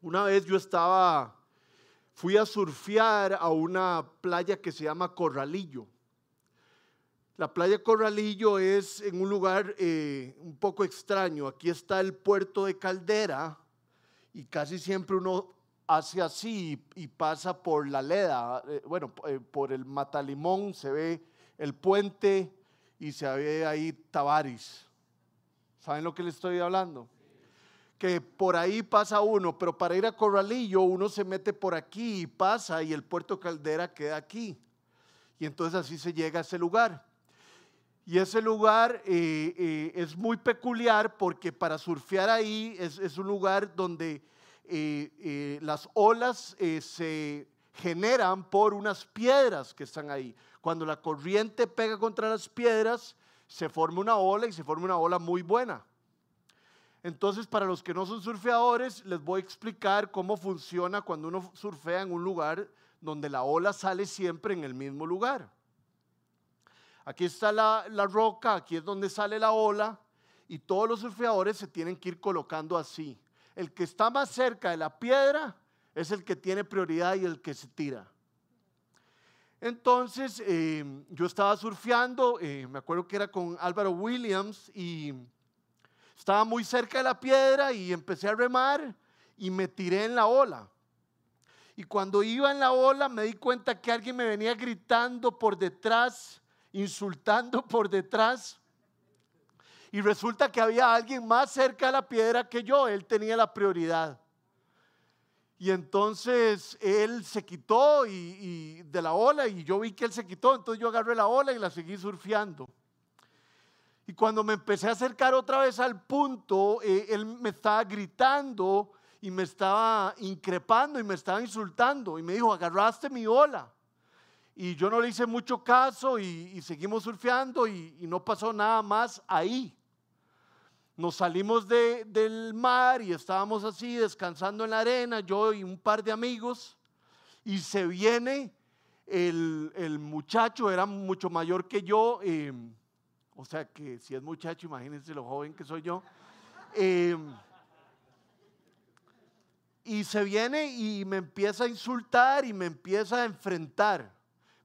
Una vez yo estaba, fui a surfear a una playa que se llama Corralillo. La playa Corralillo es en un lugar eh, un poco extraño. Aquí está el puerto de Caldera y casi siempre uno hace así y, pasa por la Leda, eh, bueno, eh, por el Matalimón se ve el puente y se ve ahí Tavares. ¿Saben lo que le estoy hablando? Que por ahí pasa uno, pero para ir a Corralillo uno se mete por aquí y pasa y el puerto Caldera queda aquí. Y entonces así se llega a ese lugar. Y ese lugar eh, eh, es muy peculiar porque para surfear ahí es, un lugar donde eh, las olas se generan por unas piedras que están ahí. Cuando la corriente pega contra las piedras, se forma una ola y se forma una ola muy buena. Entonces, para los que no son surfeadores, les voy a explicar cómo funciona cuando uno surfea en un lugar donde la ola sale siempre en el mismo lugar. Aquí está la, roca, aquí es donde sale la ola y todos los surfeadores se tienen que ir colocando así. El que está más cerca de la piedra es el que tiene prioridad y el que se tira. Entonces, eh, yo estaba surfeando, eh, me acuerdo que era con Álvaro Williams y estaba muy cerca de la piedra y empecé a remar y me tiré en la ola. Y cuando iba en la ola me di cuenta que alguien me venía gritando por detrás, insultando por detrás. Y resulta que había alguien más cerca de la piedra que yo, él tenía la prioridad. Y entonces él se quitó y, de la ola y yo vi que él se quitó, entonces yo agarré la ola y la seguí surfeando. Y cuando me empecé a acercar otra vez al punto, eh, él me estaba gritando y me estaba increpando y me estaba insultando y me dijo, agarraste mi ola. Y yo no le hice mucho caso y, seguimos surfeando y no pasó nada más ahí nos salimos del mar y estábamos así descansando en la arena, yo y un par de amigos, y se viene el, muchacho, era mucho mayor que yo, em, o sea que si es muchacho, imagínense lo joven que soy yo. Em, y se viene y me empieza a insultar y me empieza a enfrentar,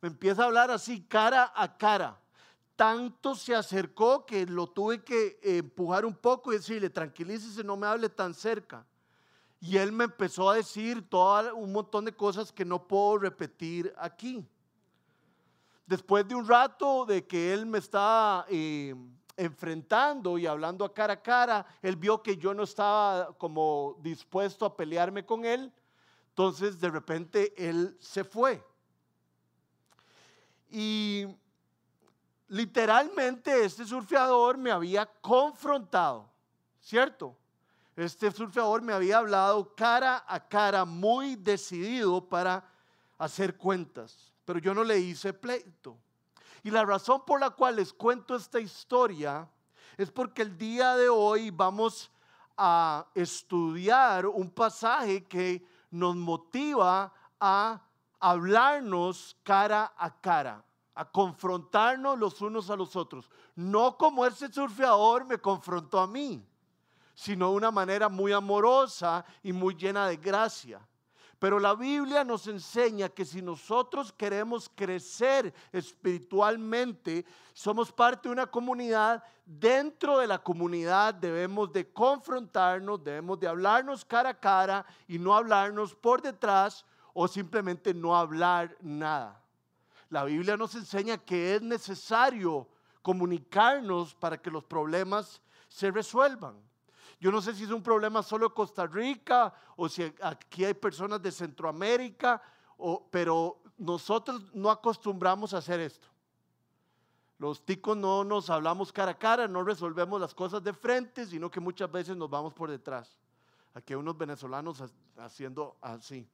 me empieza a hablar así cara a cara tanto se acercó que lo tuve que empujar un poco y decirle, tranquilícese, no me hable tan cerca. Y él me empezó a decir todo un montón de cosas que no puedo repetir aquí. Después de un rato de que él me estaba eh, enfrentando y hablando a cara a cara, él vio que yo no estaba como dispuesto a pelearme con él. Entonces de repente él se fue. Y literalmente este surfeador me había confrontado, ¿cierto? Este surfeador me había hablado cara a cara, muy decidido para hacer cuentas, pero yo no le hice pleito. Y la razón por la cual les cuento esta historia es porque el día de hoy vamos a estudiar un pasaje que nos motiva a hablarnos cara a cara a confrontarnos los unos a los otros. No como ese surfeador me confrontó a mí, sino de una manera muy amorosa y muy llena de gracia. Pero la Biblia nos enseña que si nosotros queremos crecer espiritualmente, somos parte de una comunidad, dentro de la comunidad debemos de confrontarnos, debemos de hablarnos cara a cara y no hablarnos por detrás o simplemente no hablar nada. La Biblia nos enseña que es necesario comunicarnos para que los problemas se resuelvan. Yo no sé si es un problema solo de Costa Rica o si aquí hay personas de Centroamérica, pero nosotros no acostumbramos a hacer esto. Los ticos no nos hablamos cara a cara, no resolvemos las cosas de frente, sino que muchas veces nos vamos por detrás. Aquí hay unos venezolanos haciendo así.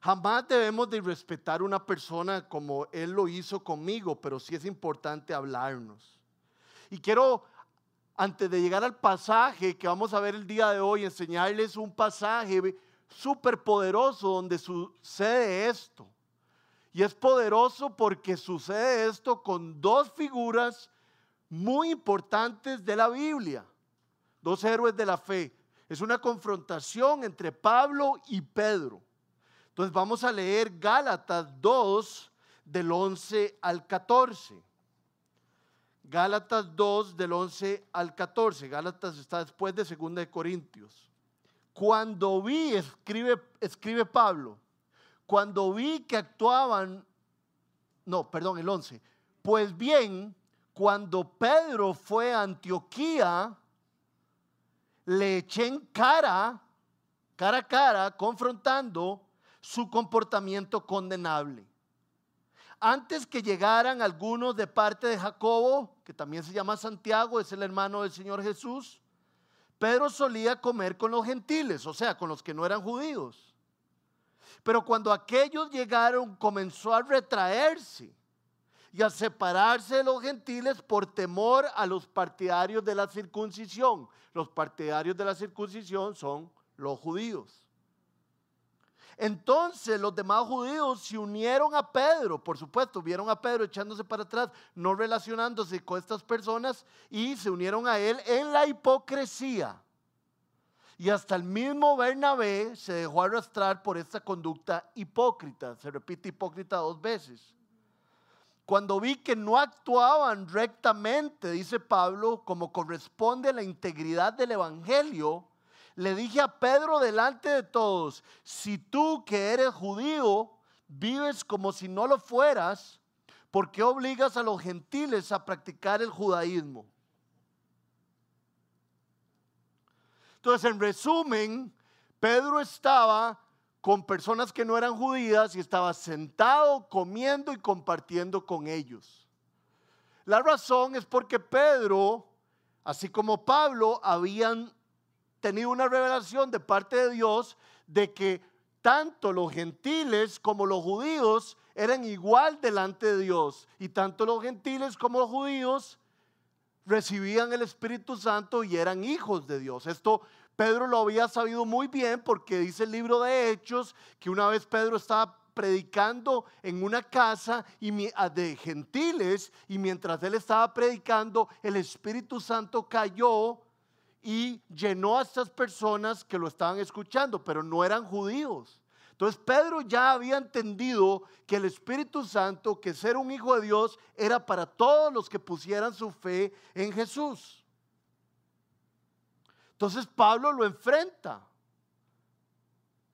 Jamás debemos de respetar a una persona como Él lo hizo conmigo, pero sí es importante hablarnos. Y quiero, antes de llegar al pasaje que vamos a ver el día de hoy, enseñarles un pasaje súper poderoso donde sucede esto. Y es poderoso porque sucede esto con dos figuras muy importantes de la Biblia. dos héroes de la fe. Es una confrontación entre Pablo y Pedro. Entonces vamos a leer Gálatas 2 del 11 al 14. Gálatas 2 del 11 al 14. Gálatas está después de 2 de Corintios. Cuando vi, escribe, escribe Pablo, cuando vi que actuaban, no, perdón, el 11. Pues bien, cuando Pedro fue a Antioquía, le eché en cara, cara a cara, confrontando su comportamiento condenable. Antes que llegaran algunos de parte de Jacobo, que también se llama Santiago, es el hermano del Señor Jesús, Pedro solía comer con los gentiles, o sea, con los que no eran judíos. Pero cuando aquellos llegaron, comenzó a retraerse y a separarse de los gentiles por temor a los partidarios de la circuncisión. Los partidarios de la circuncisión son los judíos. Entonces los demás judíos se unieron a Pedro, por supuesto, vieron a Pedro echándose para atrás, no relacionándose con estas personas y se unieron a él en la hipocresía. Y hasta el mismo Bernabé se dejó arrastrar por esta conducta hipócrita. Se repite hipócrita dos veces. Cuando vi que no actuaban rectamente, dice Pablo, como corresponde a la integridad del Evangelio, le dije a Pedro delante de todos, si tú que eres judío vives como si no lo fueras, ¿por qué obligas a los gentiles a practicar el judaísmo? Entonces, en resumen, Pedro estaba con personas que no eran judías y estaba sentado comiendo y compartiendo con ellos. La razón es porque Pedro, así como Pablo, habían tenido una revelación de parte de Dios de que tanto los gentiles como los judíos eran igual delante de Dios. Y tanto los gentiles como los judíos recibían el Espíritu Santo y eran hijos de Dios. Esto Pedro lo había sabido muy bien porque dice el libro de Hechos que una vez Pedro estaba predicando en una casa de gentiles y mientras él estaba predicando el Espíritu Santo cayó y llenó a estas personas que lo estaban escuchando, pero no eran judíos. Entonces Pedro ya había entendido que el Espíritu Santo, que ser un hijo de Dios, era para todos los que pusieran su fe en Jesús. Entonces Pablo lo enfrenta.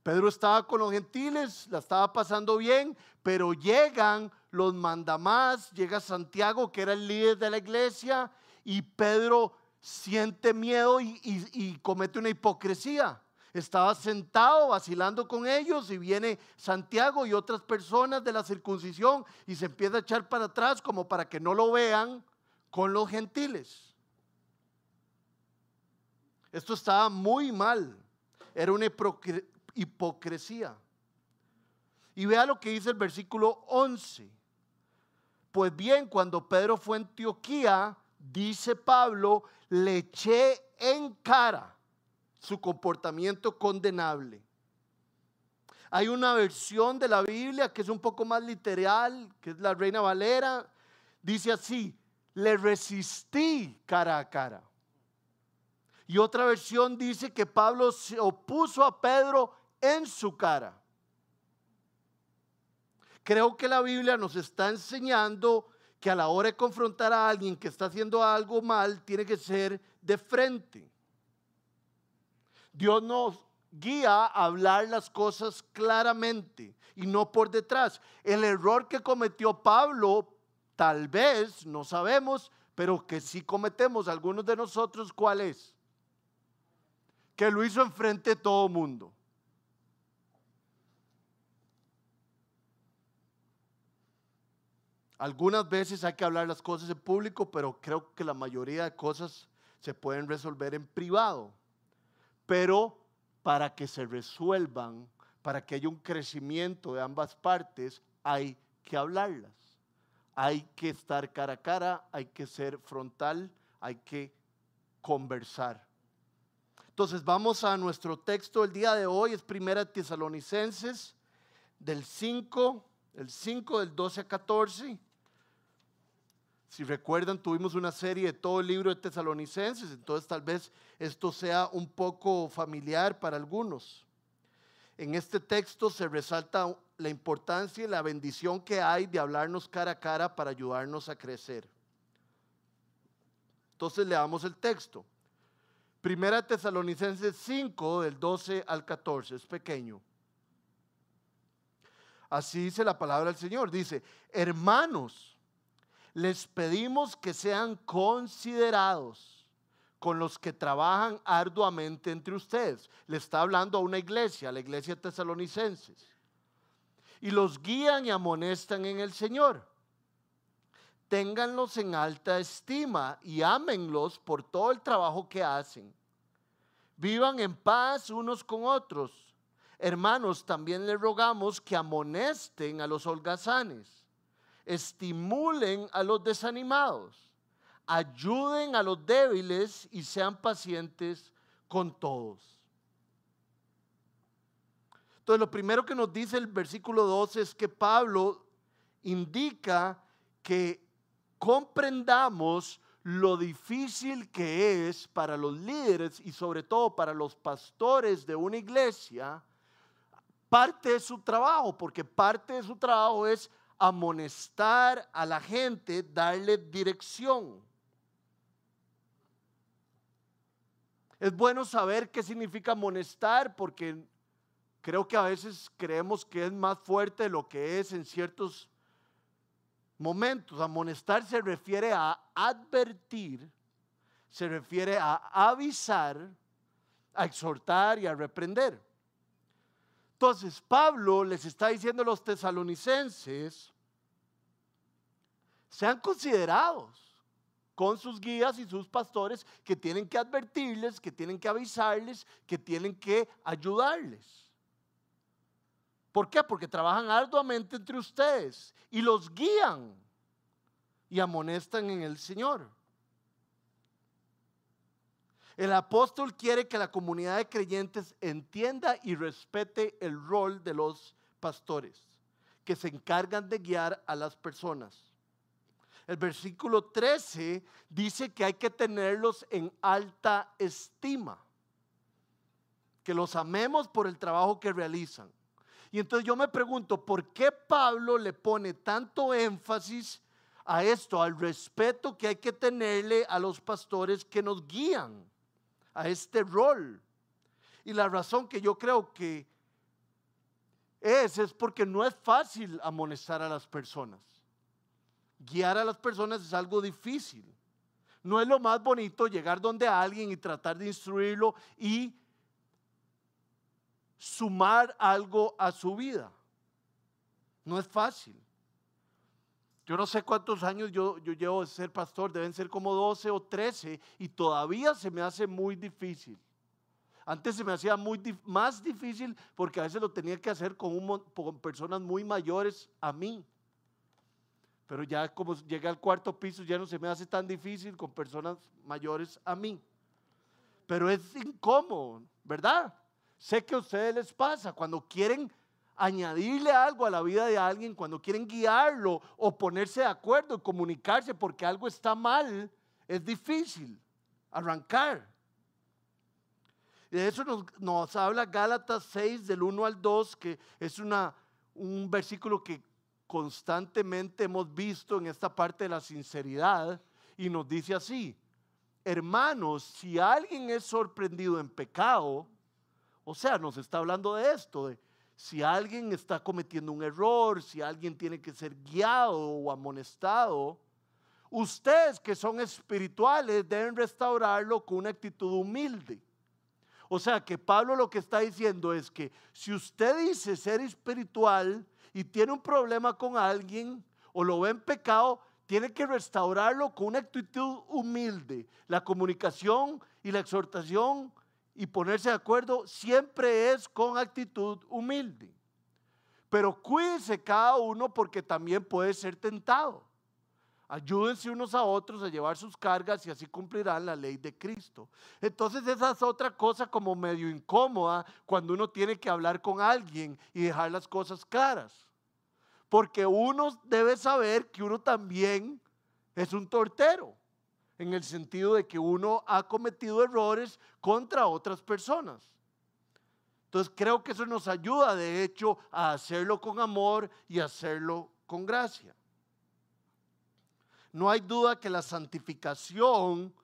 Pedro estaba con los gentiles, la estaba pasando bien, pero llegan los mandamás, llega Santiago, que era el líder de la iglesia, y Pedro siente miedo y, comete una hipocresía. Estaba sentado vacilando con ellos y viene Santiago y otras personas de la circuncisión y se empieza a echar para atrás como para que no lo vean con los gentiles. Esto estaba muy mal. Era una hipocresía. Y vea lo que dice el versículo 11. Pues bien, cuando Pedro fue a Antioquía, dice Pablo, le eché en cara su comportamiento condenable. Hay una versión de la Biblia que es un poco más literal, que es la Reina Valera. Dice así, le resistí cara a cara. Y otra versión dice que Pablo se opuso a Pedro en su cara. Creo que la Biblia nos está enseñando que a la hora de confrontar a alguien que está haciendo algo mal, tiene que ser de frente. Dios nos guía a hablar las cosas claramente y no por detrás. El error que cometió Pablo, tal vez, no sabemos, pero que sí cometemos algunos de nosotros, ¿cuál es? Que lo hizo enfrente de todo mundo. Algunas veces hay que hablar las cosas en público, pero creo que la mayoría de cosas se pueden resolver en privado. Pero para que se resuelvan, para que haya un crecimiento de ambas partes, hay que hablarlas. Hay que estar cara a cara, hay que ser frontal, hay que conversar. Entonces vamos a nuestro texto el día de hoy, es Primera Tesalonicenses del 5 el 5 del 12 a 14. Si recuerdan, tuvimos una serie de todo el libro de Tesalonicenses, entonces tal vez esto sea un poco familiar para algunos. En este texto se resalta la importancia y la bendición que hay de hablarnos cara a cara para ayudarnos a crecer. Entonces leamos el texto. Primera Tesalonicenses 5, del 12 al 14, es pequeño. Así dice la palabra del Señor. Dice, hermanos, les pedimos que sean considerados con los que trabajan arduamente entre ustedes. Le está hablando a una iglesia, a la iglesia tesalonicenses. Y los guían y amonestan en el Señor. Ténganlos en alta estima y ámenlos por todo el trabajo que hacen. Vivan en paz unos con otros. Hermanos, también les rogamos que amonesten a los holgazanes estimulen a los desanimados, ayuden a los débiles y sean pacientes con todos. Entonces, lo primero que nos dice el versículo 12 es que Pablo indica que comprendamos lo difícil que es para los líderes y sobre todo para los pastores de una iglesia, parte de su trabajo, porque parte de su trabajo es amonestar a la gente, darle dirección. Es bueno saber qué significa amonestar porque creo que a veces creemos que es más fuerte de lo que es en ciertos momentos. Amonestar se refiere a advertir, se refiere a avisar, a exhortar y a reprender. Entonces Pablo les está diciendo a los tesalonicenses, sean considerados con sus guías y sus pastores que tienen que advertirles, que tienen que avisarles, que tienen que ayudarles. ¿Por qué? Porque trabajan arduamente entre ustedes y los guían y amonestan en el Señor. El apóstol quiere que la comunidad de creyentes entienda y respete el rol de los pastores, que se encargan de guiar a las personas. El versículo 13 dice que hay que tenerlos en alta estima, que los amemos por el trabajo que realizan. Y entonces yo me pregunto, ¿por qué Pablo le pone tanto énfasis a esto, al respeto que hay que tenerle a los pastores que nos guían? a este rol. Y la razón que yo creo que es, es porque no es fácil amonestar a las personas. Guiar a las personas es algo difícil. No es lo más bonito llegar donde alguien y tratar de instruirlo y sumar algo a su vida. No es fácil. Yo no sé cuántos años yo, llevo de ser pastor, deben ser como 12 o 13 y todavía se me hace muy difícil. Antes se me hacía muy más difícil porque a veces lo tenía que hacer con, con personas muy mayores a mí. Pero ya como llegué al cuarto piso ya no se me hace tan difícil con personas mayores a mí. Pero es incómodo, ¿verdad? Sé que a ustedes les pasa cuando quieren añadirle algo a la vida de alguien, cuando quieren guiarlo o ponerse de acuerdo y comunicarse porque algo está mal, es difícil arrancar. De eso nos, nos habla Gálatas 6 del 1 al 2, que es una, un versículo que constantemente hemos visto en esta parte de la sinceridad y nos dice así, hermanos, si alguien es sorprendido en pecado, o sea, nos está hablando de esto, de si alguien está cometiendo un error, si alguien tiene que ser guiado o amonestado, ustedes que son espirituales deben restaurarlo con una actitud humilde. O sea que Pablo lo que está diciendo es que si usted dice ser espiritual y tiene un problema con alguien o lo ve en pecado, tiene que restaurarlo con una actitud humilde. La comunicación y la exhortación y ponerse de acuerdo siempre es con actitud humilde. Pero cuídense cada uno porque también puede ser tentado. Ayúdense unos a otros a llevar sus cargas y así cumplirán la ley de Cristo. Entonces esa es otra cosa como medio incómoda cuando uno tiene que hablar con alguien y dejar las cosas claras. Porque uno debe saber que uno también es un tortero, en el sentido de que uno ha cometido errores contra otras personas. Entonces creo que eso nos ayuda, de hecho, a hacerlo con amor y hacerlo con gracia. No hay duda que la santificación,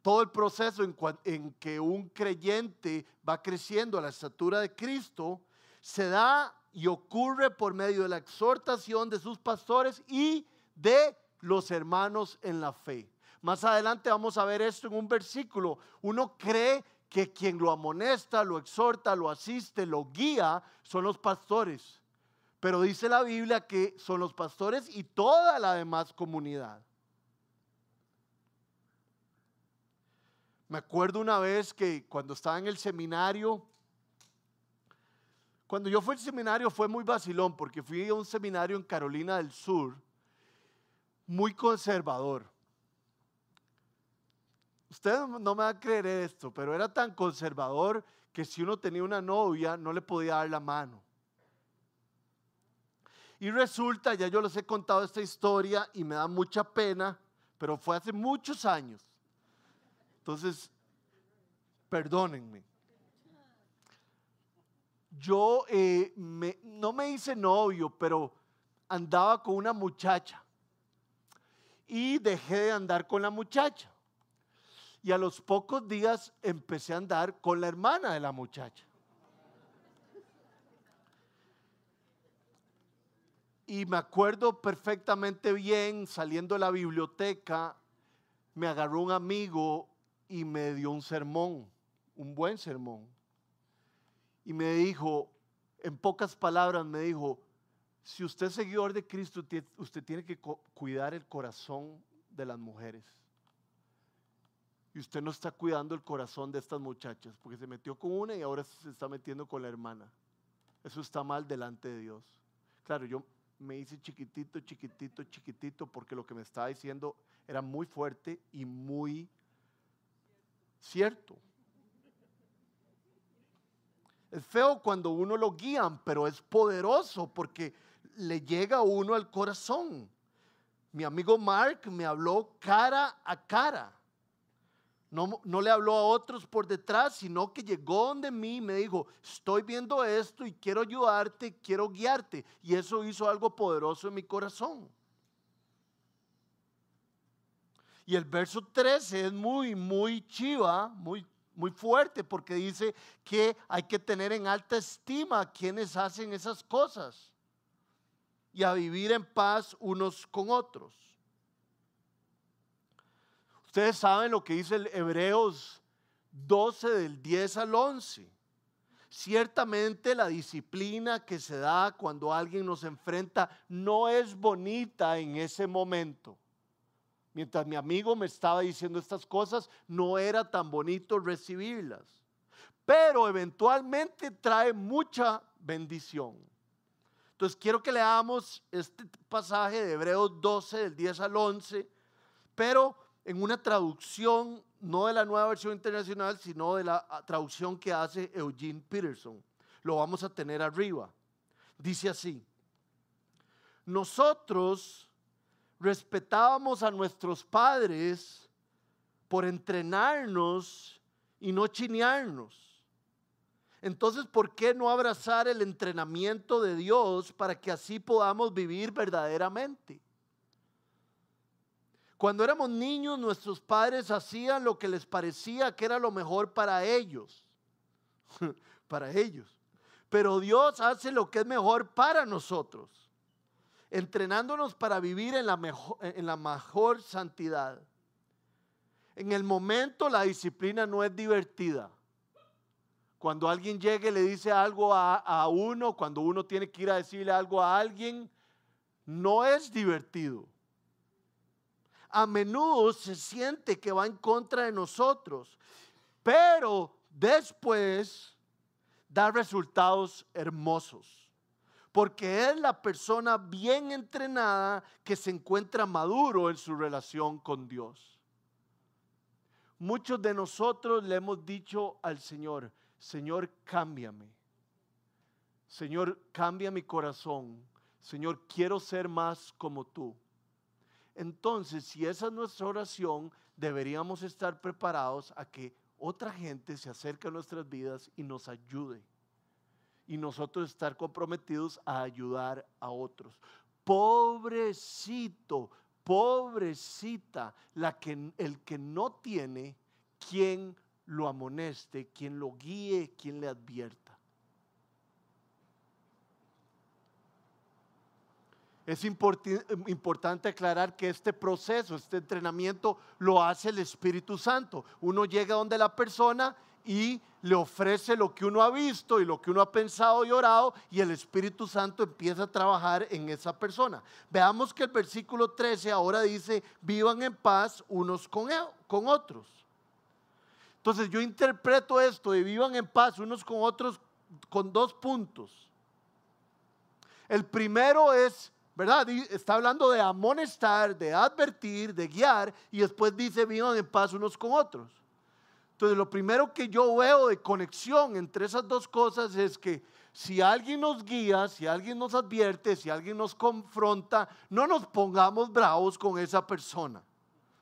todo el proceso en, en, que un creyente va creciendo a la estatura de Cristo, se da y ocurre por medio de la exhortación de sus pastores y de los hermanos en la fe. Más adelante vamos a ver esto en un versículo. Uno cree que quien lo amonesta, lo exhorta, lo asiste, lo guía, son los pastores. Pero dice la Biblia que son los pastores y toda la demás comunidad. Me acuerdo una vez que cuando estaba en el seminario, cuando yo fui al seminario fue muy vacilón porque fui a un seminario en Carolina del Sur, muy conservador. Ustedes no me van a creer esto, pero era tan conservador que si uno tenía una novia no le podía dar la mano. Y resulta, ya yo les he contado esta historia y me da mucha pena, pero fue hace muchos años. Entonces, perdónenme yo eh, no me hice novio, pero andaba con una muchacha. Y dejé de andar con la muchacha. Y a los pocos días empecé a andar con la hermana de la muchacha. Y me acuerdo perfectamente bien, saliendo de la biblioteca, me agarró un amigo y me dio un sermón, un buen sermón y me dijo, en pocas palabras me dijo, si usted es seguidor de Cristo, usted tiene que cuidar el corazón de las mujeres. Y usted no está cuidando el corazón de estas muchachas, porque se metió con una y ahora se está metiendo con la hermana. Eso está mal delante de Dios. Claro, yo me hice chiquitito, chiquitito, chiquitito, porque lo que me estaba diciendo era muy fuerte y muy cierto. Es feo cuando uno lo guían, pero es poderoso porque le llega a uno al corazón. Mi amigo Mark me habló cara a cara. No, le habló a otros por detrás, sino que llegó donde mí y me dijo, estoy viendo esto y quiero ayudarte, quiero guiarte. Y eso hizo algo poderoso en mi corazón. Y el verso 13 es muy, muy chiva, muy muy fuerte porque dice que hay que tener en alta estima a quienes hacen esas cosas y a vivir en paz unos con otros. Ustedes saben lo que dice el Hebreos 12 del 10 al 11. Ciertamente la disciplina que se da cuando alguien nos enfrenta no es bonita en ese momento Mientras mi amigo me estaba diciendo estas cosas, no era tan bonito recibirlas. Pero eventualmente trae mucha bendición. Entonces quiero que leamos este pasaje de Hebreos 12, del 10 al 11, pero en una traducción no de la nueva versión internacional, sino de la ah, traducción que hace Eugene Peterson. Lo vamos a tener arriba. Dice así, nosotros respetábamos a nuestros padres por entrenarnos y no chinearnos. Entonces, ¿por qué no abrazar el entrenamiento de Dios para que así podamos vivir verdaderamente? Cuando éramos niños, nuestros padres hacían lo que les parecía que era lo mejor para ellos. para ellos. Pero Dios hace lo que es mejor para nosotros entrenándonos para vivir en la mejor, santidad. En el momento la disciplina no es divertida. Cuando alguien llegue y le dice algo a, a uno, cuando uno tiene que ir a decirle algo a alguien, no es divertido. A menudo se siente que va en contra de nosotros, pero después da resultados hermosos porque es la persona bien entrenada que se encuentra maduro en su relación con Dios. Muchos de nosotros le hemos dicho al Señor, Señor, cámbiame. Señor, cambia mi corazón. Señor, quiero ser más como tú. Entonces si esa es nuestra oración, deberíamos estar preparados a que otra gente se acerque a nuestras vidas y nos ayude. Y nosotros estar comprometidos a ayudar a otros. Pobrecito, pobrecita, la que, el que no tiene quien lo amoneste, quien lo guíe, quien le advierta. Es importante aclarar que este proceso, este entrenamiento, lo hace el Espíritu Santo. Uno llega donde la persona y le ofrece lo que uno ha visto y lo que uno ha pensado y orado y el Espíritu Santo empieza a trabajar en esa persona. Veamos que el versículo 13 ahora dice, vivan en paz unos con, e-, con otros. Entonces yo interpreto esto de vivan en paz unos con otros con dos puntos. El primero es ¿verdad? Está hablando de amonestar, de advertir, de guiar y después dice vivan en paz unos con otros. Entonces lo primero que yo veo de conexión entre esas dos cosas es que si alguien nos guía, si alguien nos advierte, si alguien nos confronta, no nos pongamos bravos con esa persona.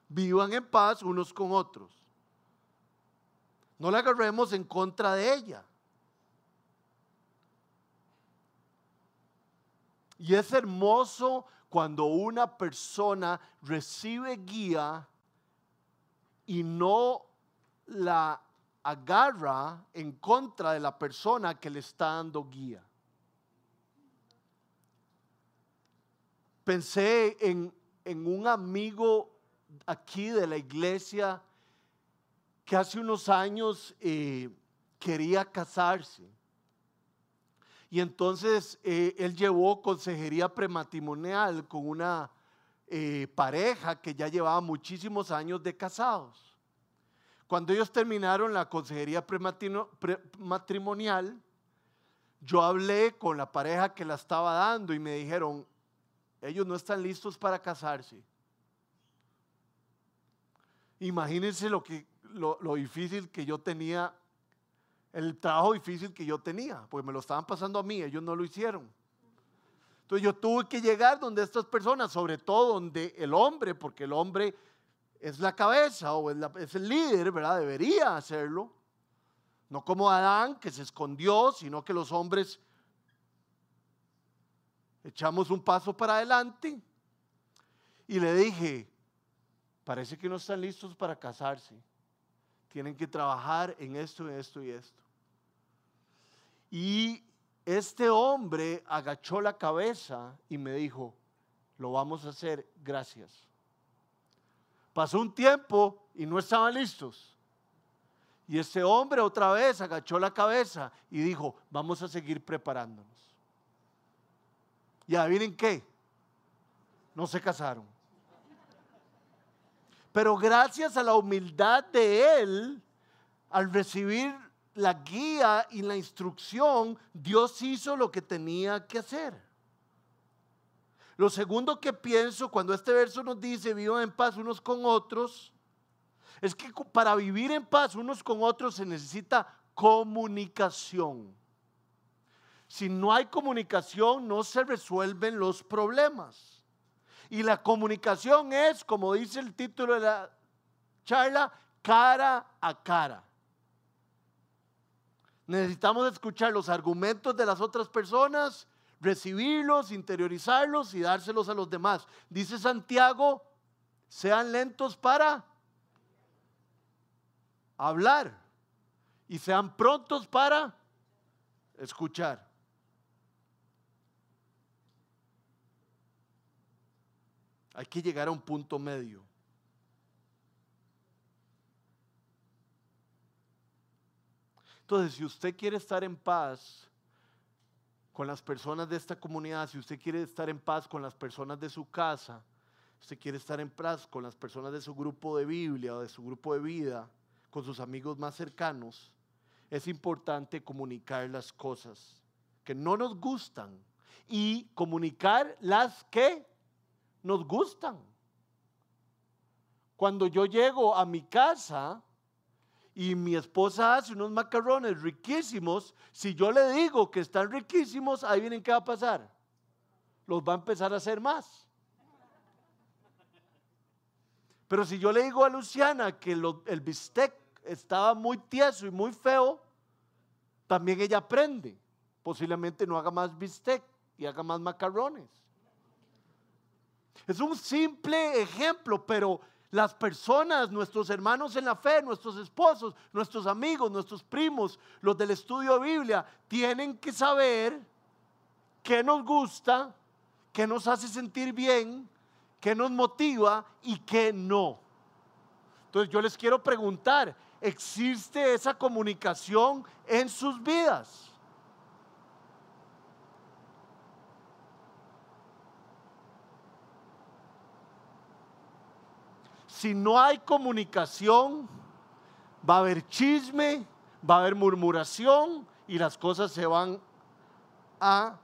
Vivan en paz unos con otros. No la agarremos en contra de ella. Y es hermoso cuando una persona recibe guía y no la agarra en contra de la persona que le está dando guía. Pensé en, un amigo aquí de la iglesia que hace unos años eh, quería casarse. Y entonces eh, él llevó consejería prematrimonial con una eh, pareja que ya llevaba muchísimos años de casados. Cuando ellos terminaron la consejería prematrimonial, yo hablé con la pareja que la estaba dando y me dijeron, ellos no están listos para casarse. Imagínense lo, que, lo difícil que yo tenía el trabajo difícil que yo tenía, porque me lo estaban pasando a mí, ellos no lo hicieron. Entonces yo tuve que llegar donde estas personas, sobre todo donde el hombre, porque el hombre es la cabeza o es, el líder, ¿verdad? Debería hacerlo. No como Adán, que se escondió, sino que los hombres echamos un paso para adelante. Y le dije, parece que no están listos para casarse. Tienen que trabajar en esto, en esto y esto. Y este hombre agachó la cabeza y me dijo, lo vamos a hacer, gracias. Pasó un tiempo y no estaban listos. Y este hombre otra vez agachó la cabeza y dijo, vamos a seguir preparándonos. Y adivinen qué, no se casaron. Pero gracias a la humildad de él, al recibir la guía y la instrucción, Dios hizo lo que tenía que hacer. Lo segundo que pienso cuando este verso nos dice vivan en paz unos con otros, es que para vivir en paz unos con otros se necesita comunicación. Si no hay comunicación, no se resuelven los problemas. Y la comunicación es, como dice el título de la charla, cara a cara. Necesitamos escuchar los argumentos de las otras personas, recibirlos, interiorizarlos y dárselos a los demás. Dice Santiago, sean lentos para hablar y sean prontos para escuchar. Hay que llegar a un punto medio. Entonces, si usted quiere estar en paz con las personas de esta comunidad, si usted quiere estar en paz con las personas de su casa, si usted quiere estar en paz con las personas de su grupo de Biblia o de su grupo de vida, con sus amigos más cercanos, es importante comunicar las cosas que no nos gustan y comunicar las que nos gustan. Cuando yo llego a mi casa, y mi esposa hace unos macarrones riquísimos, si yo le digo que están riquísimos, ahí vienen qué va a pasar. Los va a empezar a hacer más. Pero si yo le digo a Luciana que el bistec estaba muy tieso y muy feo, también ella aprende. Posiblemente no haga más bistec y haga más macarrones. Es un simple ejemplo, pero las personas, nuestros hermanos en la fe, nuestros esposos, nuestros amigos, nuestros primos, los del estudio de Biblia, tienen que saber qué nos gusta, qué nos hace sentir bien, qué nos motiva y qué no. Entonces yo les quiero preguntar, ¿existe esa comunicación en sus vidas? Si no hay comunicación, va a haber chisme, va a haber murmuración y las cosas se van a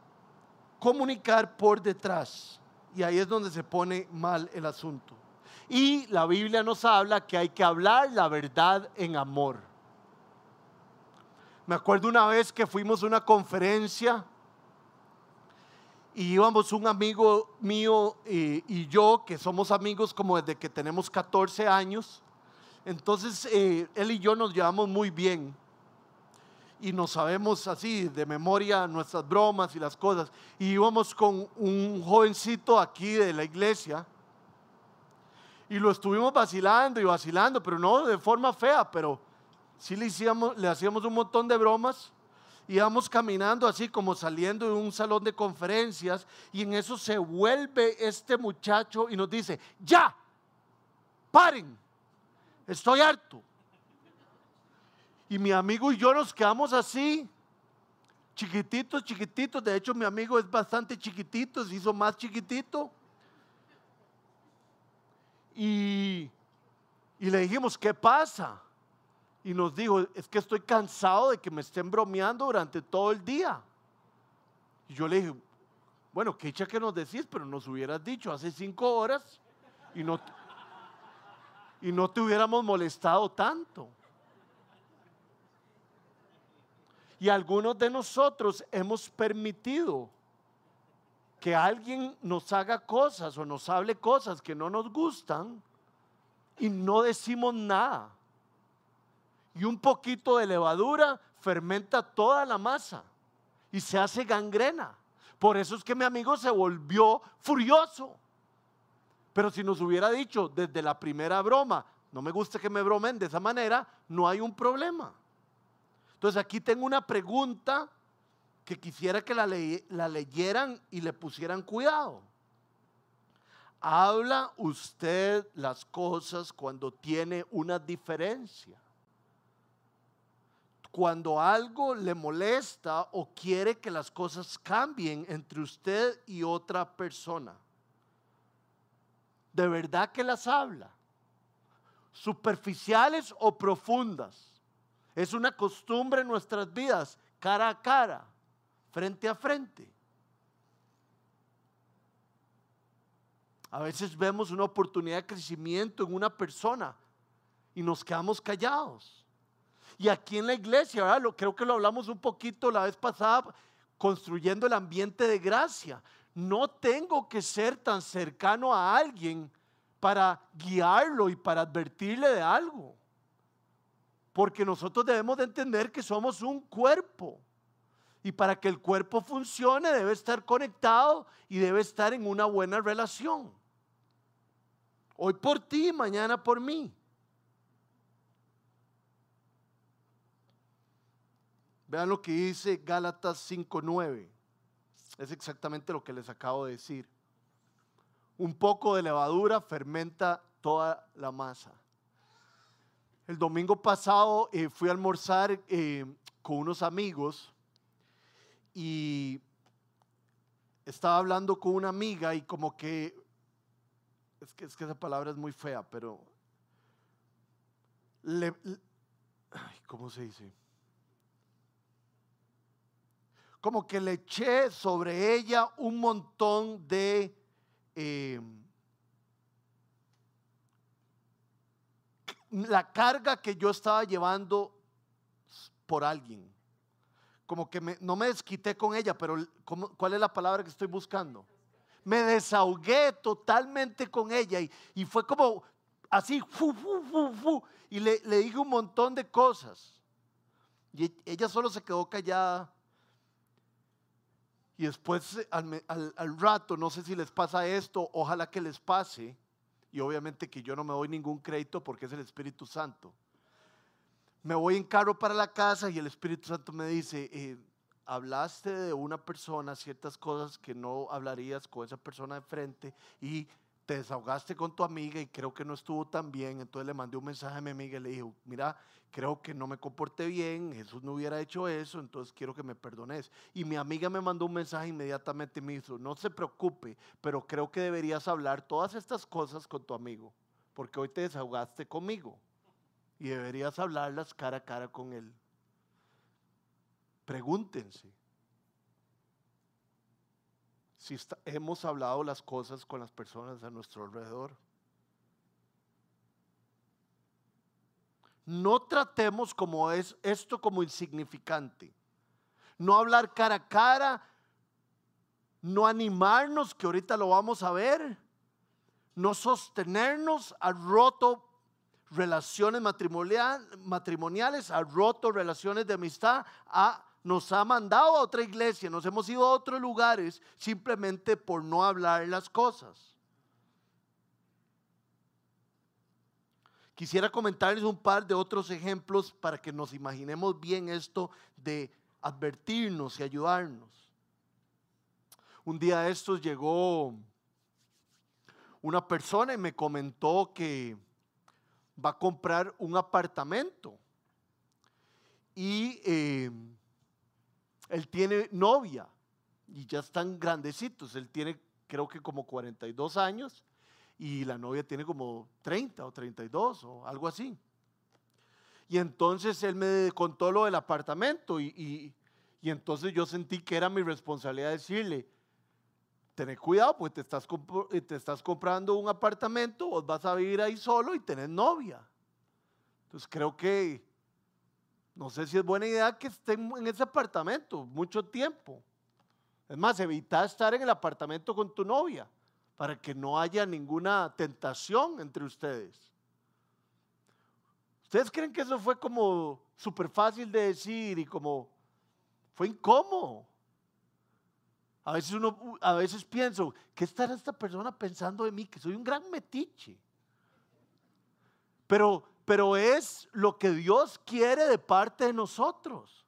comunicar por detrás. Y ahí es donde se pone mal el asunto. Y la Biblia nos habla que hay que hablar la verdad en amor. Me acuerdo una vez que fuimos a una conferencia y íbamos un amigo mío y, yo, que somos amigos como desde que tenemos 14 años. Entonces eh, él y yo nos llevamos muy bien y nos sabemos así de memoria nuestras bromas y las cosas. Y íbamos con un jovencito aquí de la iglesia y lo estuvimos vacilando y vacilando, pero no de forma fea, pero sí le, le hacíamos un montón de bromas íbamos caminando así como saliendo de un salón de conferencias y en eso se vuelve este muchacho y nos dice, ya, paren, estoy harto. Y mi amigo y yo nos quedamos así, chiquititos, chiquititos. De hecho, mi amigo es bastante chiquitito, se hizo más chiquitito. Y, y le dijimos, ¿qué pasa? Y nos dijo, es que estoy cansado de que me estén bromeando durante todo el día. Y yo le dije, bueno, qué hecha que nos decís, pero nos hubieras dicho hace cinco horas y no, y no te hubiéramos molestado tanto. Y algunos de nosotros hemos permitido que alguien nos haga cosas o nos hable cosas que no nos gustan y no decimos nada y un poquito de levadura fermenta toda la masa y se hace gangrena. Por eso es que mi amigo se volvió furioso. Pero si nos hubiera dicho desde la primera broma, no me gusta que me bromen de esa manera, no hay un problema. Entonces aquí tengo una pregunta que quisiera que la, la leyeran y le pusieran cuidado. ¿Habla usted las cosas cuando tiene una diferencia? Cuando algo le molesta o quiere que las cosas cambien entre usted y otra persona. ¿De verdad que las habla? ¿Superficiales o profundas? Es una costumbre en nuestras vidas, cara a cara, frente a frente. A veces vemos una oportunidad de crecimiento en una persona y nos quedamos callados. Y aquí en la iglesia. Lo, creo que lo hablamos un poquito la vez pasada, construyendo el ambiente de gracia. No tengo que ser tan cercano a alguien para guiarlo y para advertirle de algo. Porque nosotros debemos de entender que somos un cuerpo. Y para que el cuerpo funcione debe estar conectado y debe estar en una buena relación. Hoy por ti, mañana por mí. Vean lo que dice Gálatas 5.9. Es exactamente lo que les acabo de decir. Un poco de levadura fermenta toda la masa. El domingo pasado eh, fui a almorzar eh, con unos amigos y estaba hablando con una amiga y como que, es que, es que esa palabra es muy fea, pero, le, ¿cómo se dice? Como que le eché sobre ella un montón de eh, la carga que yo estaba llevando por alguien. Como que no me desquité con ella, pero ¿cuál es la palabra que estoy buscando? Me desahogué totalmente con ella y, fue como así, fu, y le dije un montón de cosas. Y ella solo se quedó callada. Y después al, al, al, rato, no sé si les pasa esto, ojalá que les pase. Y obviamente que yo no me doy ningún crédito porque es el Espíritu Santo. Me voy en carro para la casa y el Espíritu Santo me dice, eh, hablaste de una persona ciertas cosas que no hablarías con esa persona de frente y te desahogaste con tu amiga y creo que no estuvo tan bien, entonces le mandé un mensaje a mi amiga y le dije, mira, creo que no me comporté bien, Jesús no hubiera hecho eso, entonces quiero que me perdones. Y mi amiga me mandó un mensaje inmediatamente y me dijo, no se preocupe, pero creo que deberías hablar todas estas cosas con tu amigo, porque hoy te desahogaste conmigo y deberías hablarlas cara a cara con él. Pregúntense si hemos hablado las cosas con las personas a nuestro alrededor. No tratemos como es esto como insignificante. No hablar cara a cara, no animarnos, que ahorita lo vamos a ver, no sostenernos, ha roto relaciones matrimoniales, ha roto relaciones de amistad, ha nos ha mandado a otra iglesia, nos hemos ido a otros lugares simplemente por no hablar las cosas. Quisiera comentarles un par de otros ejemplos para que nos imaginemos bien esto de advertirnos y ayudarnos. Un día de estos llegó una persona y me comentó que va a comprar un apartamento. Y eh, él tiene novia y ya están grandecitos. Él tiene creo que como 42 años y la novia tiene como 30 o 32 o algo así. Y entonces él me contó lo del apartamento y, y, entonces yo sentí que era mi responsabilidad decirle, ten cuidado, pues te estás, te estás comprando un apartamento, vos vas a vivir ahí solo y tenés novia. Entonces creo que no sé si es buena idea que estén en ese apartamento mucho tiempo. Es más, evita estar en el apartamento con tu novia para que no haya ninguna tentación entre ustedes. ¿Ustedes creen que eso fue como súper fácil de decir y como fue incómodo? A veces uno, a veces pienso, ¿qué estará esta persona pensando de mí? Que soy un gran metiche. Pero pero es lo que Dios quiere de parte de nosotros.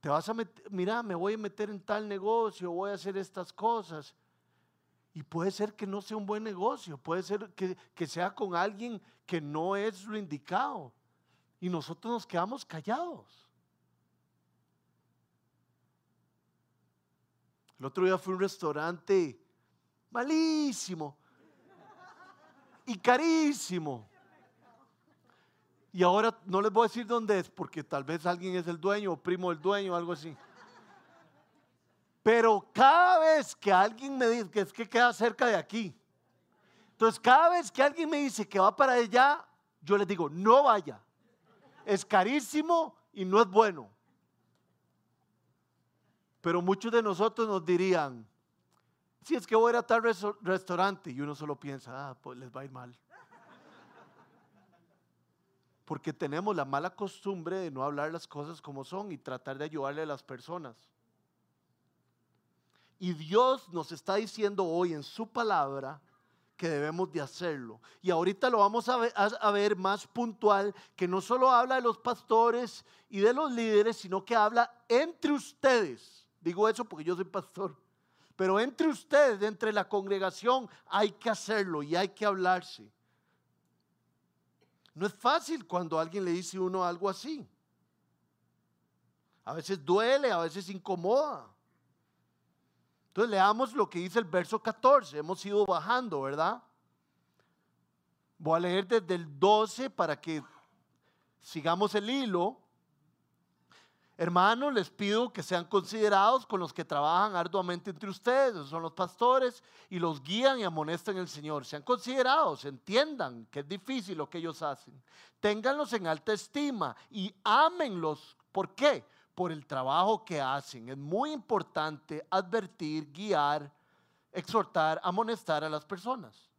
Te vas a meter, mira, me voy a meter en tal negocio, voy a hacer estas cosas. Y puede ser que no sea un buen negocio, puede ser que, que sea con alguien que no es lo indicado. Y nosotros nos quedamos callados. El otro día fui a un restaurante malísimo y carísimo. Y ahora no les voy a decir dónde es, porque tal vez alguien es el dueño o primo del dueño o algo así. Pero cada vez que alguien me dice que es que queda cerca de aquí, entonces cada vez que alguien me dice que va para allá, yo les digo, no vaya. Es carísimo y no es bueno. Pero muchos de nosotros nos dirían, si es que voy a ir a tal restaurante y uno solo piensa, ah, pues les va a ir mal. Porque tenemos la mala costumbre de no hablar las cosas como son y tratar de ayudarle a las personas. Y Dios nos está diciendo hoy en su palabra que debemos de hacerlo. Y ahorita lo vamos a ver, a ver, más puntual, que no solo habla de los pastores y de los líderes, sino que habla entre ustedes. Digo eso porque yo soy pastor. Pero entre ustedes, entre la congregación, hay que hacerlo y hay que hablarse. No es fácil cuando alguien le dice uno algo así. A veces duele, a veces incomoda. Entonces leamos lo que dice el verso 14. Hemos ido bajando, ¿verdad? Voy a leer desde el 12 para que sigamos el hilo. Hermanos, les pido que sean considerados con los que trabajan arduamente entre ustedes, son los pastores, y los guían y amonestan el Señor. Sean considerados, entiendan que es difícil lo que ellos hacen. Ténganlos en alta estima y ámenlos. ¿Por qué? Por el trabajo que hacen. Es muy importante advertir, guiar, exhortar, amonestar a las personas.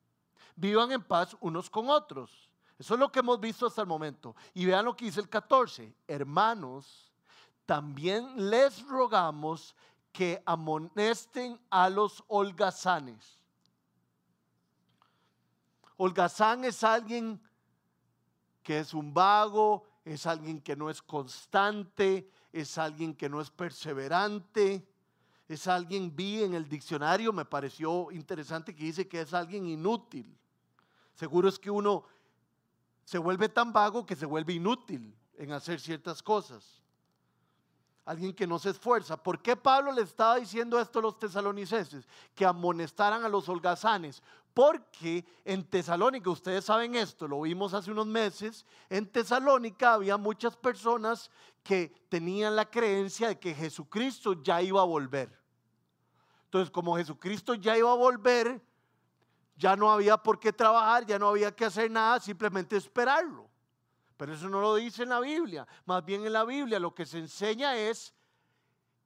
vivan en paz unos con otros. Eso es lo que hemos visto hasta el momento. Y vean lo que dice el 14. Hermanos, también les rogamos que amonesten a los holgazanes. Holgazán es alguien que es un vago, es alguien que no es constante, es alguien que no es perseverante, es alguien, vi en el diccionario, me pareció interesante que dice que es alguien inútil. Seguro es que uno se vuelve tan vago que se vuelve inútil en hacer ciertas cosas. Alguien que no se esfuerza. ¿Por qué Pablo le estaba diciendo esto a los tesalonicenses? Que amonestaran a los holgazanes. Porque en Tesalónica, ustedes saben esto, lo vimos hace unos meses, en Tesalónica había muchas personas que tenían la creencia de que Jesucristo ya iba a volver. Entonces, como Jesucristo ya iba a volver, ya no había por qué trabajar, ya no había que hacer nada, simplemente esperarlo. Pero eso no lo dice en la Biblia. Más bien en la Biblia lo que se enseña es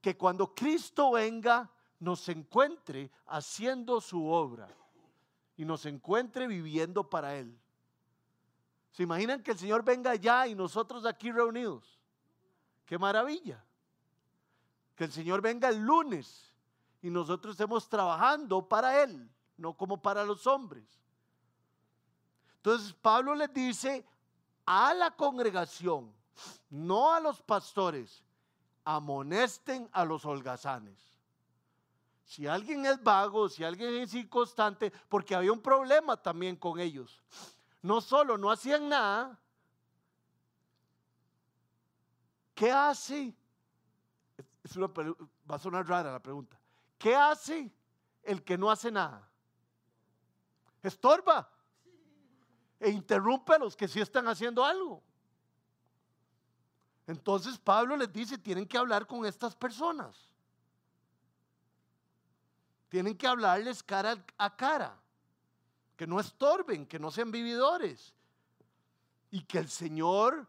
que cuando Cristo venga, nos encuentre haciendo su obra y nos encuentre viviendo para Él. ¿Se imaginan que el Señor venga ya y nosotros aquí reunidos? ¡Qué maravilla! Que el Señor venga el lunes y nosotros estemos trabajando para Él no como para los hombres. Entonces Pablo les dice a la congregación, no a los pastores, amonesten a los holgazanes. Si alguien es vago, si alguien es inconstante, porque había un problema también con ellos. No solo no hacían nada, ¿qué hace? va a sonar rara la pregunta. ¿Qué hace el que no hace nada? estorba e interrumpe a los que sí están haciendo algo. Entonces Pablo les dice, tienen que hablar con estas personas. Tienen que hablarles cara a cara. Que no estorben, que no sean vividores. Y que el Señor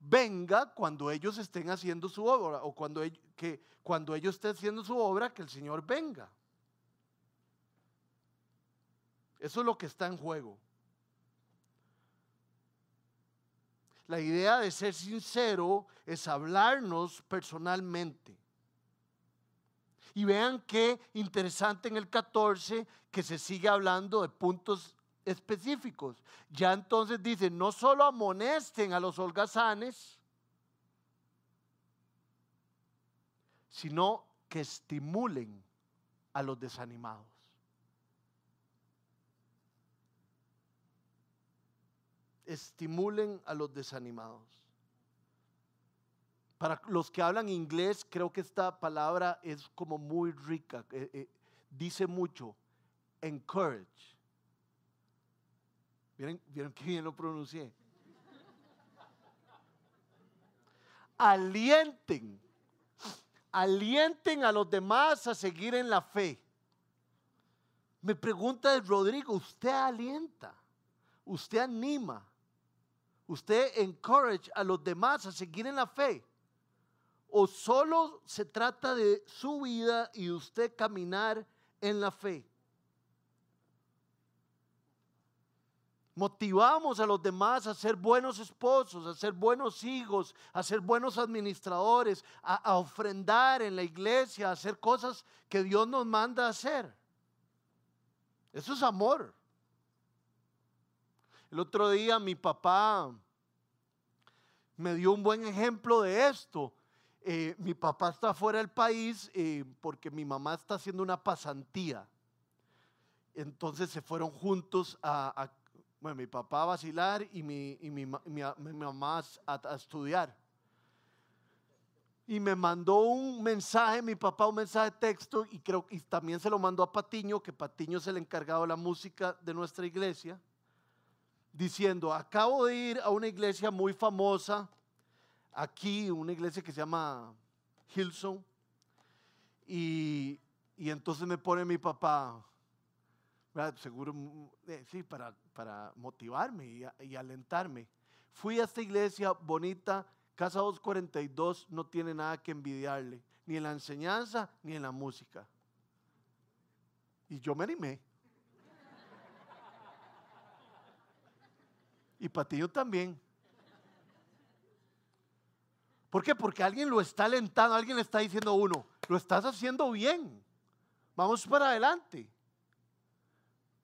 venga cuando ellos estén haciendo su obra. O cuando, que, cuando ellos estén haciendo su obra, que el Señor venga. Eso es lo que está en juego. La idea de ser sincero es hablarnos personalmente. Y vean qué interesante en el 14 que se sigue hablando de puntos específicos. Ya entonces dice, no solo amonesten a los holgazanes, sino que estimulen a los desanimados. Estimulen a los desanimados. Para los que hablan inglés, creo que esta palabra es como muy rica, eh, eh, dice mucho, encourage. ¿Vieron, ¿Vieron que bien lo pronuncié? Alienten, alienten a los demás a seguir en la fe. Me pregunta Rodrigo, ¿usted alienta? ¿Usted anima? Usted encourage a los demás a seguir en la fe? ¿O solo se trata de su vida y usted caminar en la fe? Motivamos a los demás a ser buenos esposos, a ser buenos hijos, a ser buenos administradores, a, ofrendar en la iglesia, a hacer cosas que Dios nos manda a hacer. Eso es amor. El otro día mi papá me dio un buen ejemplo de esto. Eh, mi papá está fuera del país eh, porque mi mamá está haciendo una pasantía. Entonces se fueron juntos a, bueno, mi papá a vacilar y mi, mi, mamá a, estudiar. Y me mandó un mensaje, mi papá un mensaje de texto y creo que también se lo mandó a Patiño, que Patiño es el encargado de la música de nuestra iglesia diciendo, acabo de ir a una iglesia muy famosa, aquí, una iglesia que se llama Hilson, y, entonces me pone mi papá, seguro, eh, sí, para, para motivarme y, y, alentarme. Fui a esta iglesia bonita, Casa 242, no tiene nada que envidiarle, ni en la enseñanza ni en la música. Y yo me animé. Y Patiño también. ¿Por qué? Porque alguien lo está alentando, alguien le está diciendo a uno, lo estás haciendo bien. Vamos para adelante.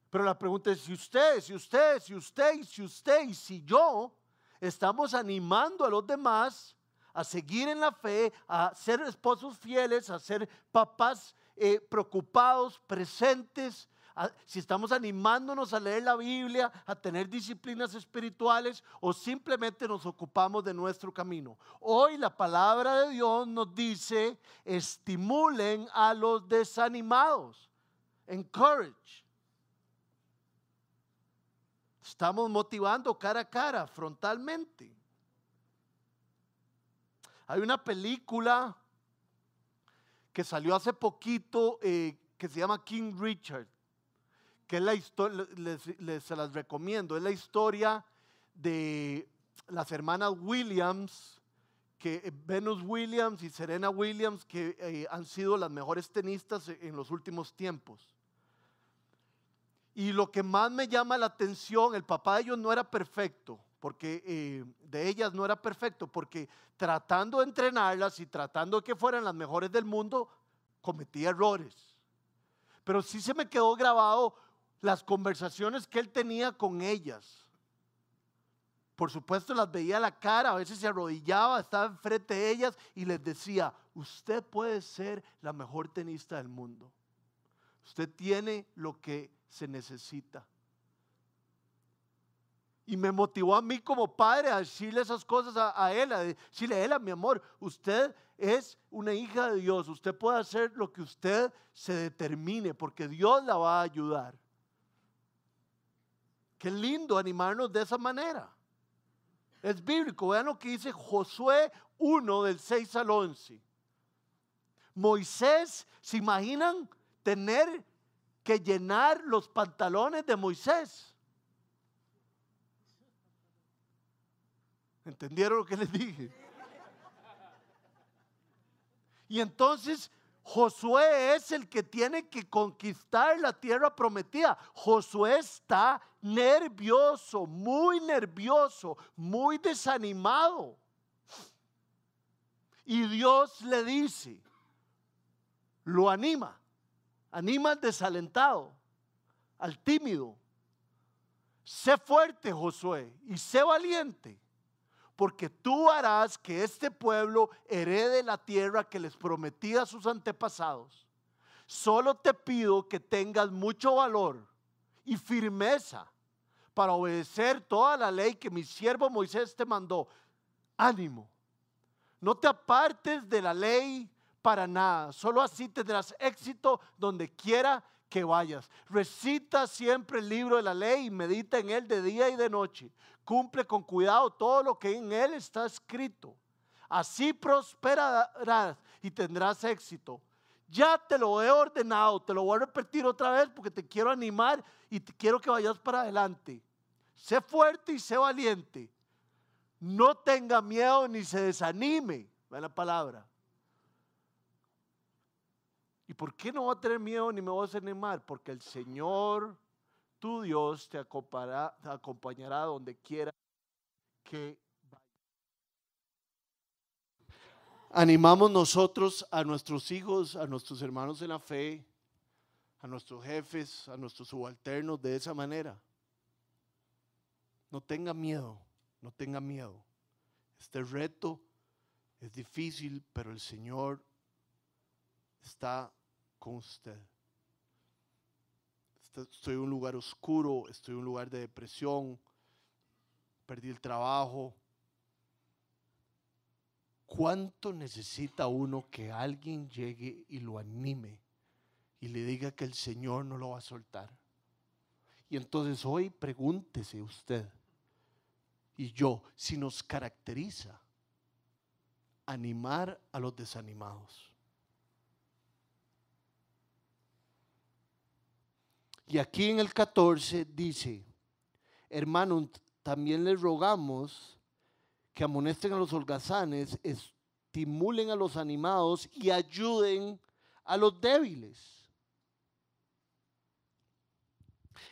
Pero la pregunta es si usted, si usted, si usted, si usted y si yo estamos animando a los demás a seguir en la fe, a ser esposos fieles, a ser papás eh, preocupados, presentes, si estamos animándonos a leer la Biblia, a tener disciplinas espirituales o simplemente nos ocupamos de nuestro camino. Hoy la palabra de Dios nos dice, estimulen a los desanimados. Encourage. Estamos motivando cara a cara, frontalmente. Hay una película que salió hace poquito eh, que se llama King Richard, que es la historia, les, se las recomiendo, es la historia de las hermanas Williams, que eh, Venus Williams y Serena Williams, que eh, han sido las mejores tenistas en los últimos tiempos. Y lo que más me llama la atención, el papá de ellos no era perfecto, porque eh, de ellas no era perfecto, porque tratando de entrenarlas y tratando de que fueran las mejores del mundo, cometía errores. Pero sí se me quedó grabado las conversaciones que él tenía con ellas. Por supuesto las veía a la cara, a veces se arrodillaba, estaba enfrente de ellas y les decía, usted puede ser la mejor tenista del mundo. Usted tiene lo que se necesita. Y me motivó a mí como padre a decirle esas cosas a, él, a decirle a él, mi amor, usted es una hija de Dios, usted puede hacer lo que usted se determine, porque Dios la va a ayudar. Qué lindo animarnos de esa manera. Es bíblico, vean lo que dice Josué 1 del 6 al 11. Moisés, ¿se imaginan tener que llenar los pantalones de Moisés. ¿Entendieron lo que les dije? Y entonces Josué es el que tiene que conquistar la tierra prometida. Josué está nervioso, muy nervioso, muy desanimado. Y Dios le dice, lo anima. Anima al desalentado, al tímido. Sé fuerte, Josué, y sé valiente, porque tú harás que este pueblo herede la tierra que les prometí a sus antepasados. Solo te pido que tengas mucho valor y firmeza para obedecer toda la ley que mi siervo Moisés te mandó. Ánimo. No te apartes de la ley para nada. Solo así tendrás éxito donde quiera que vayas. Recita siempre el libro de la ley y medita en él de día y de noche. Cumple con cuidado todo lo que en él está escrito. Así prosperarás y tendrás éxito. Ya te lo he ordenado, te lo voy a repetir otra vez porque te quiero animar y quiero que vayas para adelante. Sé fuerte y sé valiente. No tenga miedo ni se desanime. Ve la palabra. ¿Y por qué no va a tener miedo ni me va a desanimar? Porque el Señor, tu Dios, te acompañará, donde quiera que. Animamos nosotros a nuestros hijos, a nuestros hermanos en la fe, a nuestros jefes, a nuestros subalternos de esa manera. No tenga miedo, no tenga miedo. Este reto es difícil, pero el Señor está con usted. Estoy en un lugar oscuro, estoy en un lugar de depresión, perdí el trabajo. ¿Cuánto necesita uno que alguien llegue y lo anime y le diga que el Señor no lo va a soltar? Y entonces hoy pregúntese usted y yo si nos caracteriza animar a los desanimados. Y aquí en el 14 dice, hermanos, también les rogamos que amonesten a los holgazanes, estimulen a los animados y ayuden a los débiles.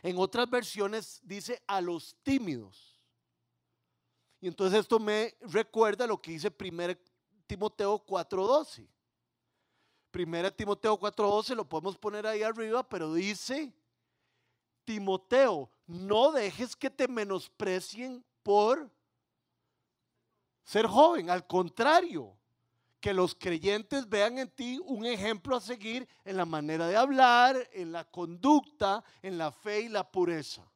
En otras versiones dice a los tímidos. Y entonces esto me recuerda lo que dice 1 Timoteo 4:12. 1 Timoteo 4:12 lo podemos poner ahí arriba, pero dice, Timoteo, no dejes que te menosprecien por ser joven, al contrario, que los creyentes vean en ti un ejemplo a seguir en la manera de hablar, en la conducta, en la fe y la pureza.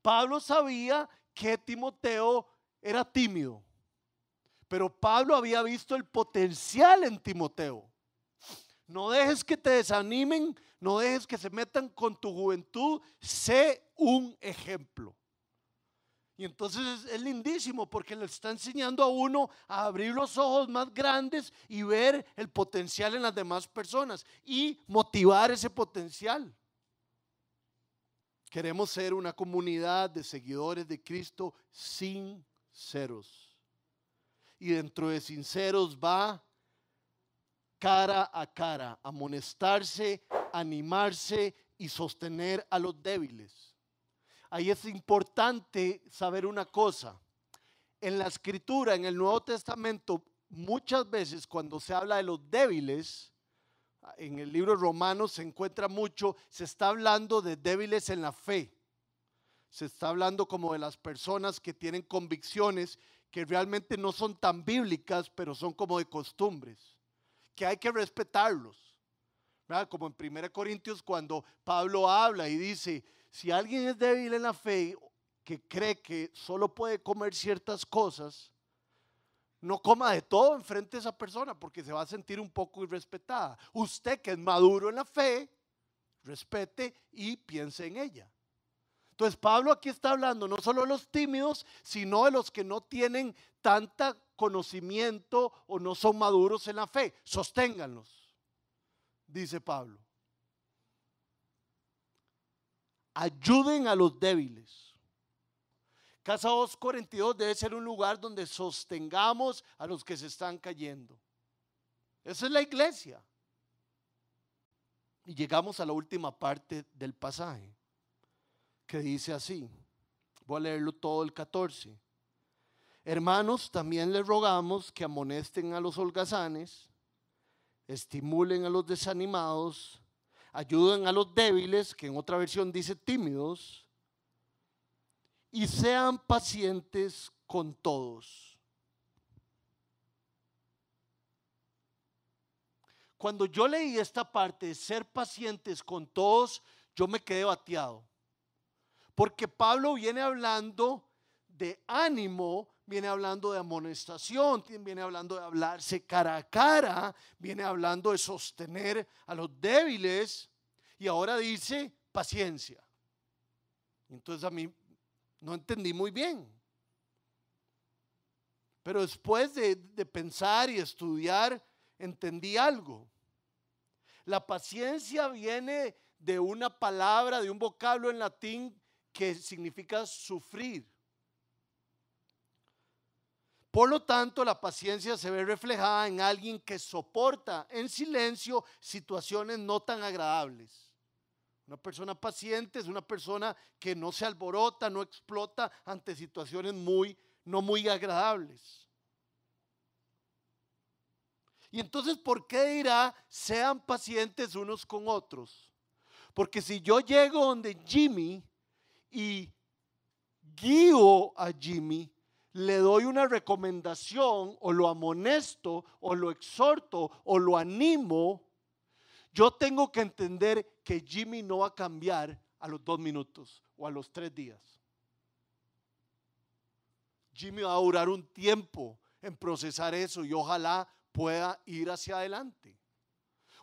Pablo sabía que Timoteo era tímido, pero Pablo había visto el potencial en Timoteo. No dejes que te desanimen, no dejes que se metan con tu juventud, sé un ejemplo. Y entonces es, lindísimo porque le está enseñando a uno a abrir los ojos más grandes y ver el potencial en las demás personas y motivar ese potencial. Queremos ser una comunidad de seguidores de Cristo sinceros. Y dentro de sinceros va cara a cara, amonestarse, animarse y sostener a los débiles Ahí es importante saber una cosa. En la escritura, en el Nuevo Testamento, muchas veces cuando se habla de los débiles, en el libro romano se encuentra mucho, se está hablando de débiles en la fe. Se está hablando como de las personas que tienen convicciones que realmente no son tan bíblicas, pero son como de costumbres, que hay que respetarlos. Como en 1 Corintios cuando Pablo habla y dice, si alguien es débil en la fe, que cree que solo puede comer ciertas cosas, no coma de todo enfrente de esa persona porque se va a sentir un poco irrespetada. Usted que es maduro en la fe, respete y piense en ella. Entonces Pablo aquí está hablando no solo de los tímidos, sino de los que no tienen tanta conocimiento o no son maduros en la fe. Sosténganlos, dice Pablo ayuden a los débiles. Casa 242 debe ser un lugar donde sostengamos a los que se están cayendo. Esa es la iglesia. Y llegamos a la última parte del pasaje, que dice así. Voy a leerlo todo el 14. Hermanos, también les rogamos que amonesten a los holgazanes, estimulen a los desanimados, ayuden a los débiles, que en otra versión dice tímidos, y sean pacientes con todos. Cuando yo leí esta parte de ser pacientes con todos, yo me quedé bateado. Porque Pablo viene hablando de ánimo, viene hablando de amonestación, viene hablando de hablarse cara a cara, viene hablando de sostener a los débiles y ahora dice paciencia. Entonces a mí no entendí muy bien. Pero después de, de pensar y estudiar, entendí algo. La paciencia viene de una palabra, de un vocablo en latín que significa sufrir. Por lo tanto, la paciencia se ve reflejada en alguien que soporta en silencio situaciones no tan agradables. Una persona paciente es una persona que no se alborota, no explota ante situaciones muy no muy agradables. Y entonces, ¿por qué dirá sean pacientes unos con otros? Porque si yo llego donde Jimmy y guío a Jimmy, le doy una recomendación o lo amonesto o lo exhorto o lo animo, yo tengo que entender que Jimmy no va a cambiar a los dos minutos o a los tres días. Jimmy va a durar un tiempo en procesar eso y ojalá pueda ir hacia adelante.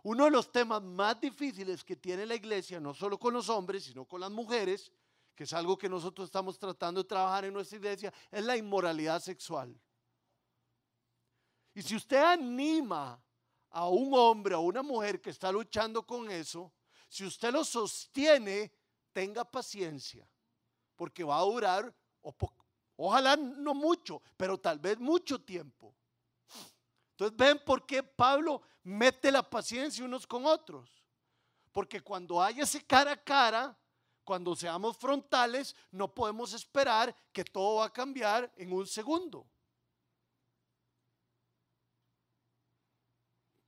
Uno de los temas más difíciles que tiene la iglesia, no solo con los hombres, sino con las mujeres, que es algo que nosotros estamos tratando de trabajar en nuestra iglesia, es la inmoralidad sexual. Y si usted anima a un hombre o una mujer que está luchando con eso, si usted lo sostiene, tenga paciencia, porque va a durar, ojalá no mucho, pero tal vez mucho tiempo. Entonces ven por qué Pablo mete la paciencia unos con otros. Porque cuando hay ese cara a cara, cuando seamos frontales, no podemos esperar que todo va a cambiar en un segundo.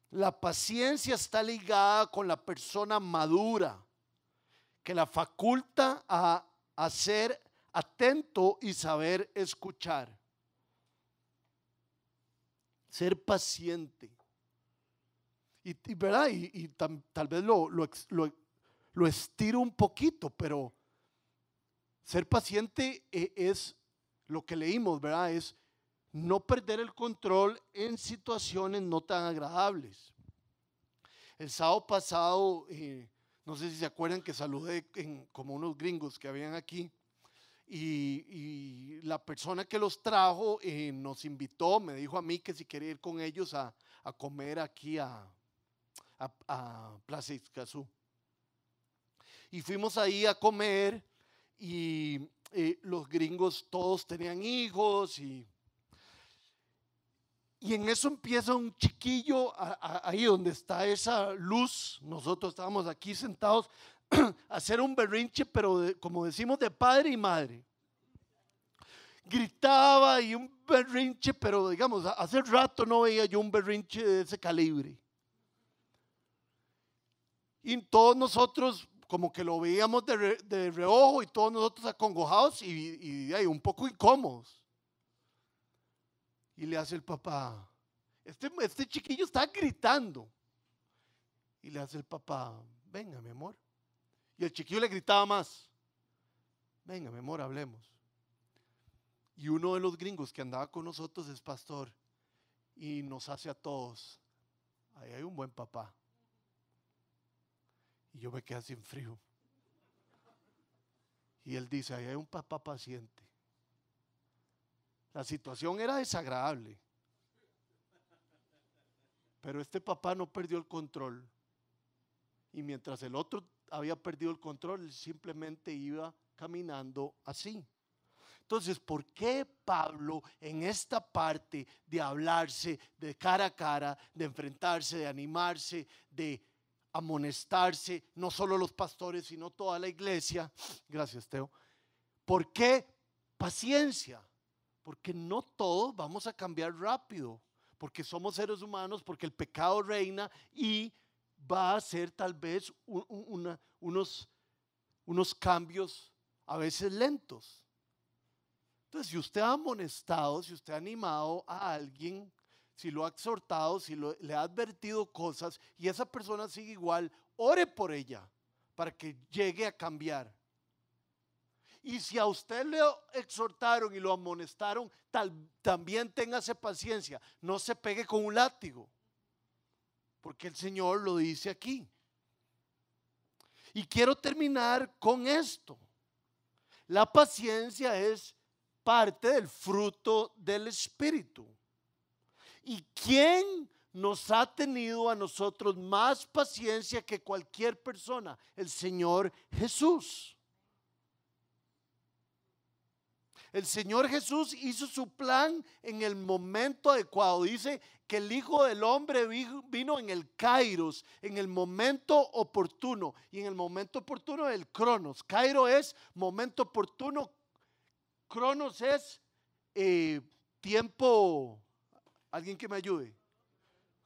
La paciencia está ligada con la persona madura, que la faculta a, a ser atento y saber escuchar. Ser paciente. Y, ¿verdad? y, tal vez lo, lo, lo, estiro un poquito, pero ser paciente eh, es lo que leímos, ¿verdad? Es no perder el control en situaciones no tan agradables. El sábado pasado, eh, no sé si se acuerdan que saludé como unos gringos que habían aquí. Y, la persona que los trajo eh, nos invitó, me dijo a mí que si quería ir con ellos a, comer aquí a, a, Plaza Ixcazú. Y fuimos ahí a comer y eh, los gringos todos tenían hijos y y en eso empieza un chiquillo ahí donde está esa luz. Nosotros estábamos aquí sentados a hacer un berrinche, pero como decimos, de padre y madre. Gritaba y un berrinche, pero digamos, hace rato no veía yo un berrinche de ese calibre. Y todos nosotros como que lo veíamos de, reojo y todos nosotros acongojados y, y un poco incómodos. Y le hace el papá, este, este chiquillo está gritando. Y le hace el papá, venga mi amor. Y el chiquillo le gritaba más, venga mi amor, hablemos. Y uno de los gringos que andaba con nosotros es pastor y nos hace a todos, ahí hay un buen papá. Y yo me quedé sin frío. Y él dice, ahí hay un papá paciente. La situación era desagradable. Pero este papá no perdió el control. Y mientras el otro había perdido el control, simplemente iba caminando así. Entonces, ¿por qué Pablo en esta parte de hablarse de cara a cara, de enfrentarse, de animarse, de amonestarse, no solo los pastores, sino toda la iglesia? Gracias, Teo. ¿Por qué paciencia? Porque no todos vamos a cambiar rápido, porque somos seres humanos, porque el pecado reina y va a ser tal vez unos, unos cambios a veces lentos. Entonces, si usted ha amonestado, si usted ha animado a alguien, si lo ha exhortado, si le ha advertido cosas y esa persona sigue igual, ore por ella para que llegue a cambiar. Y si a usted le exhortaron y lo amonestaron, tal, también téngase paciencia. No se pegue con un látigo. Porque el Señor lo dice aquí. Y quiero terminar con esto. La paciencia es parte del fruto del Espíritu. ¿Y quién nos ha tenido a nosotros más paciencia que cualquier persona? El Señor Jesús. El Señor Jesús hizo su plan en el momento adecuado. Dice que el Hijo del Hombre vino en el Kairos, en el momento oportuno. Y en el momento oportuno el Cronos. Cairo es momento oportuno. Cronos es eh, tiempo, alguien que me ayude,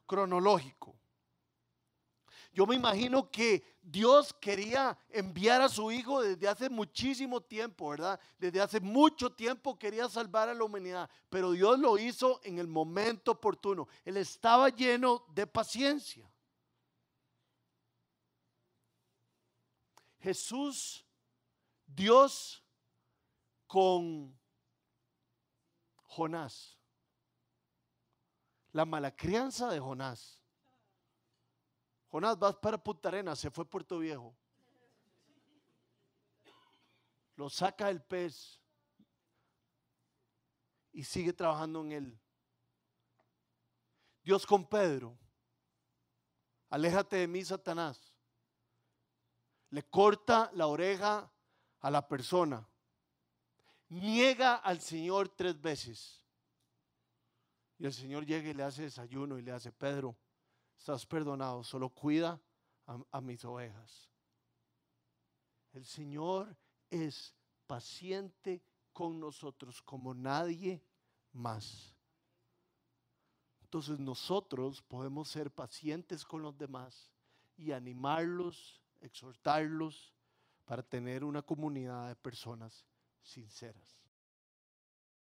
cronológico. Yo me imagino que Dios quería enviar a su Hijo desde hace muchísimo tiempo, ¿verdad? Desde hace mucho tiempo quería salvar a la humanidad, pero Dios lo hizo en el momento oportuno. Él estaba lleno de paciencia. Jesús, Dios con Jonás. La mala crianza de Jonás Jonás, vas para Punta Arenas, se fue a Puerto Viejo. Lo saca el pez y sigue trabajando en él. Dios con Pedro, aléjate de mí, Satanás. Le corta la oreja a la persona. Niega al Señor tres veces. Y el Señor llega y le hace desayuno y le hace, Pedro, estás perdonado, solo cuida a, mis ovejas. El Señor es paciente con nosotros como nadie más. Entonces nosotros podemos ser pacientes con los demás y animarlos, exhortarlos para tener una comunidad de personas sinceras.